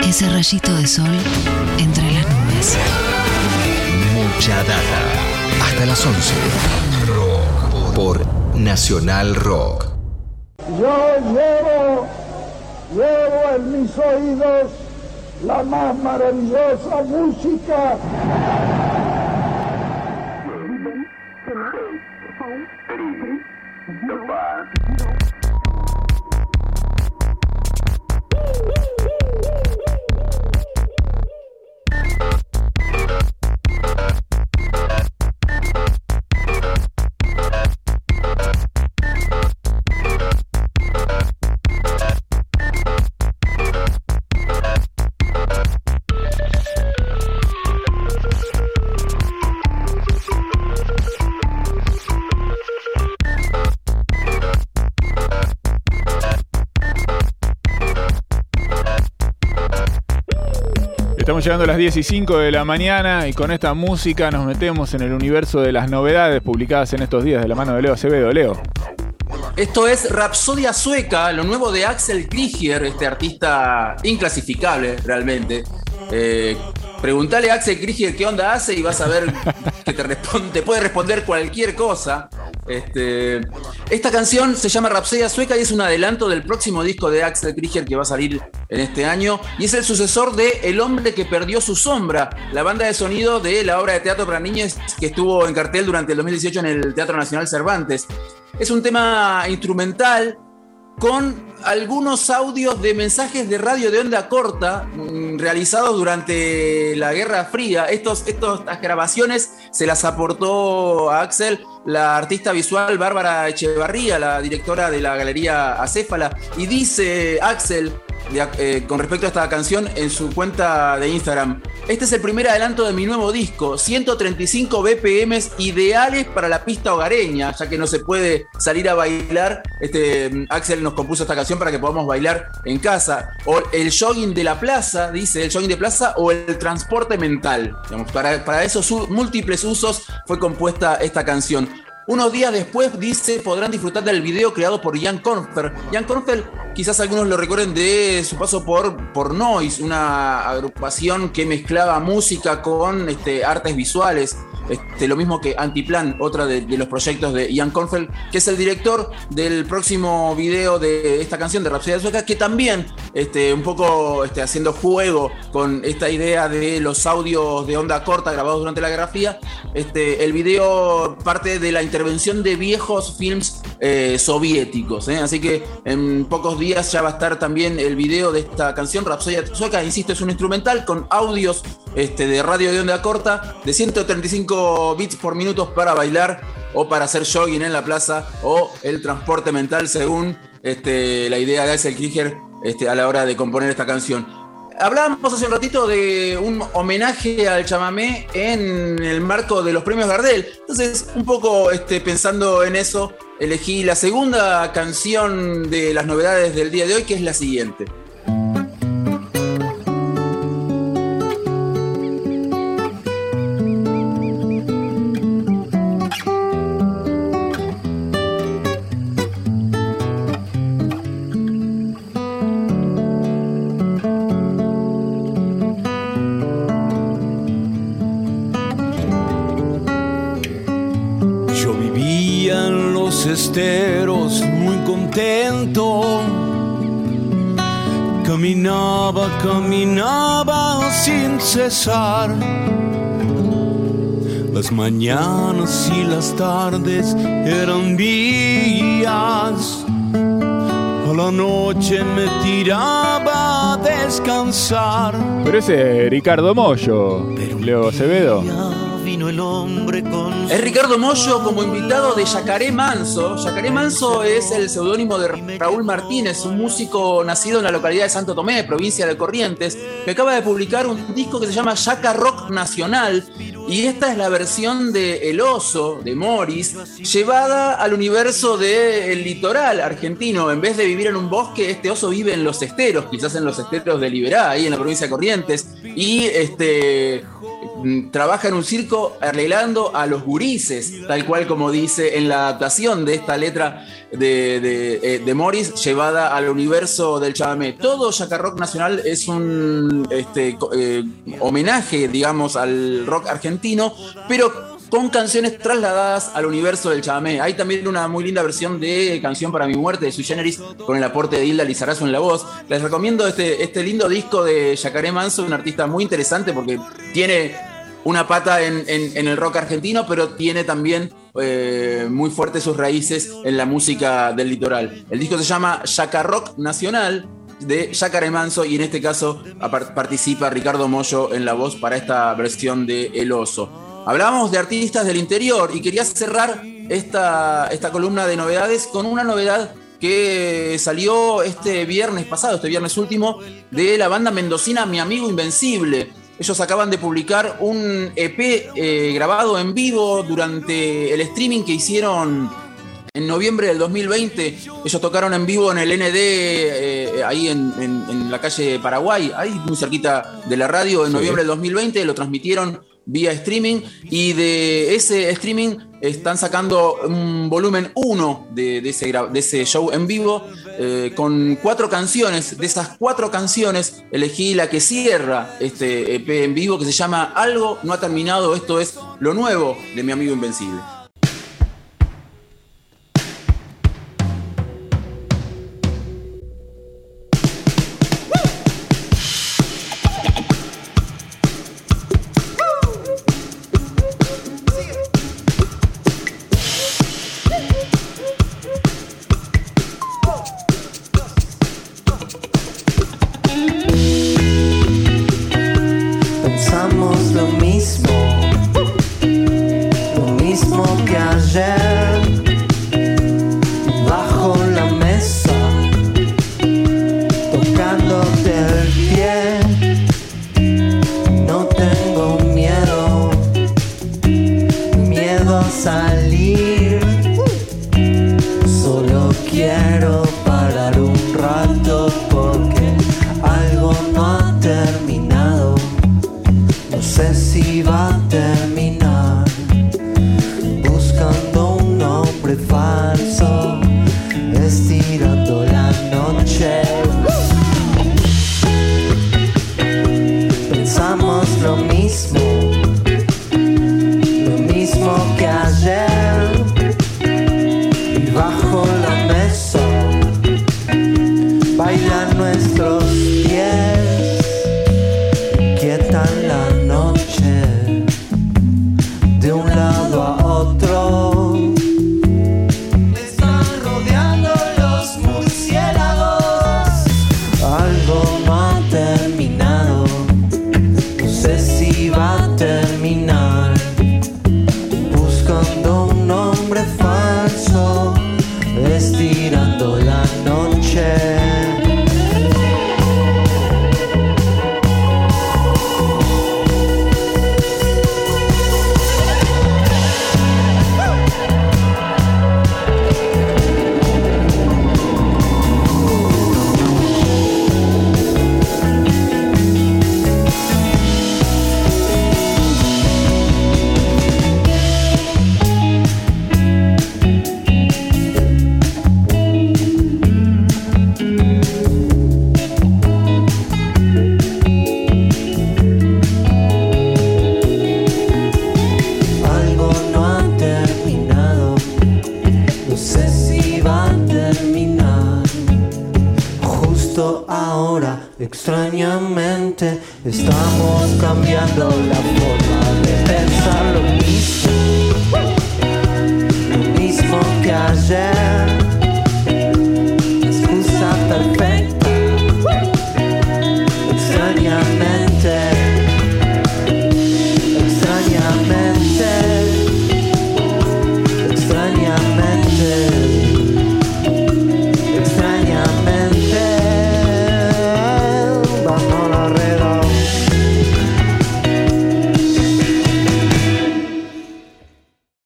Ese rayito de sol entre las nubes. Mucha data. Hasta las 11. Por Nacional Rock. Yo llevo, llevo en mis oídos la más maravillosa música. Llegando a las 10 y 5 de la mañana y con esta música nos metemos en el universo de las novedades publicadas en estos días de la mano de Leo Acevedo. Leo. Esto es Rapsodia Sueca, lo nuevo de Axel Krieger, este artista inclasificable realmente. Eh, preguntale a Axel Krieger qué onda hace y vas a ver que te puede responder cualquier cosa. Este, esta canción se llama Rapsodia Sueca y es un adelanto del próximo disco de Axel Krieger que va a salir en este año y es el sucesor de El hombre que perdió su sombra, la banda de sonido de la obra de teatro para niños que estuvo en cartel durante el 2018 en el Teatro Nacional Cervantes. Es un tema instrumental con algunos audios de mensajes de radio de onda corta realizados durante la Guerra Fría. Estos, estas grabaciones se las aportó a Axel la artista visual Bárbara Echevarría, la directora de la Galería Acéfala, y dice Axel eh, con respecto a esta canción en su cuenta de Instagram. Este es el primer adelanto de mi nuevo disco, 135 BPMs ideales para la pista hogareña, ya que no se puede salir a bailar. Este, Axel nos compuso esta canción para que podamos bailar en casa. O el jogging de la plaza, dice, el jogging de plaza, o el transporte mental. para, para esos múltiples usos fue compuesta esta canción. Unos días después, dice, podrán disfrutar del video creado por Jan Kornfer. Jan Kornfer, quizás algunos lo recuerden de su paso por, por Noise, una agrupación que mezclaba música con este, artes visuales. Este, lo mismo que Antiplan, otra de, los proyectos de Ian Kornfeld, que es el director del próximo video de esta canción de Rapsodia Sueca, que también, este, un poco este, haciendo juego con esta idea de los audios de onda corta grabados durante la Guerra Fría, este, el video parte de la intervención de viejos films eh, soviéticos. ¿eh? Así que en pocos días ya va a estar también el video de esta canción, Rapsodia Sueca, insisto, es un instrumental con audios este, de radio de onda corta de 135 bits por minuto para bailar o para hacer jogging en la plaza o el transporte mental según este, la idea de Axel Krieger este, a la hora de componer esta canción. Hablábamos hace un ratito de un homenaje al chamamé en el marco de los premios Gardel. Entonces, un poco este, pensando en eso, elegí la segunda canción de las novedades del día de hoy, que es la siguiente. Muy contento. Caminaba, caminaba sin cesar. Las mañanas y las tardes eran días. A la noche me tiraba a descansar. Pero ese Ricardo Mollo, Leo Acevedo el hombre con. Es Ricardo Mollo como invitado de Yacaré Manso. Yacaré Manso es el seudónimo de Raúl Martínez, un músico nacido en la localidad de Santo Tomé, provincia de Corrientes, que acaba de publicar un disco que se llama Yaca Rock Nacional. Y esta es la versión de El Oso, de Morris, llevada al universo del litoral argentino. En vez de vivir en un bosque, este oso vive en los esteros, quizás en los esteros de Liberá, ahí en la provincia de Corrientes. Y este trabaja en un circo arreglando a los gurises, tal cual como dice en la adaptación de esta letra de, de, eh, Morris, llevada al universo del chamamé. Todo Yaca Rock Nacional es un este, eh, homenaje, digamos, al rock argentino, pero con canciones trasladadas al universo del chamamé. Hay también una muy linda versión de Canción para mi muerte de Sui Generis con el aporte de Hilda Lizarazo en la voz. Les recomiendo este, este lindo disco de Yacaré Manso, un artista muy interesante porque tiene una pata en, el rock argentino, pero tiene también eh, muy fuertes sus raíces en la música del litoral. El disco se llama Yaca Rock Nacional de Yacaré Manso y en este caso participa Ricardo Mollo en la voz para esta versión de El Oso. Hablábamos de artistas del interior y quería cerrar esta, esta columna de novedades con una novedad que salió este viernes pasado, este viernes último, de la banda mendocina Mi Amigo Invencible. Ellos acaban de publicar un EP eh, grabado en vivo durante el streaming que hicieron en noviembre del 2020. Ellos tocaron en vivo en el ND, eh, ahí en, en, la calle Paraguay, ahí muy cerquita de la radio, en noviembre del 2020. Lo transmitieron vía streaming y de ese streaming están sacando un volumen 1 de, ese, de, ese, show en vivo eh, con cuatro canciones. De esas cuatro canciones elegí la que cierra este EP en vivo que se llama Algo no ha terminado, esto es lo nuevo de mi amigo Invencible. lo mismo. Lo mismo que ayer.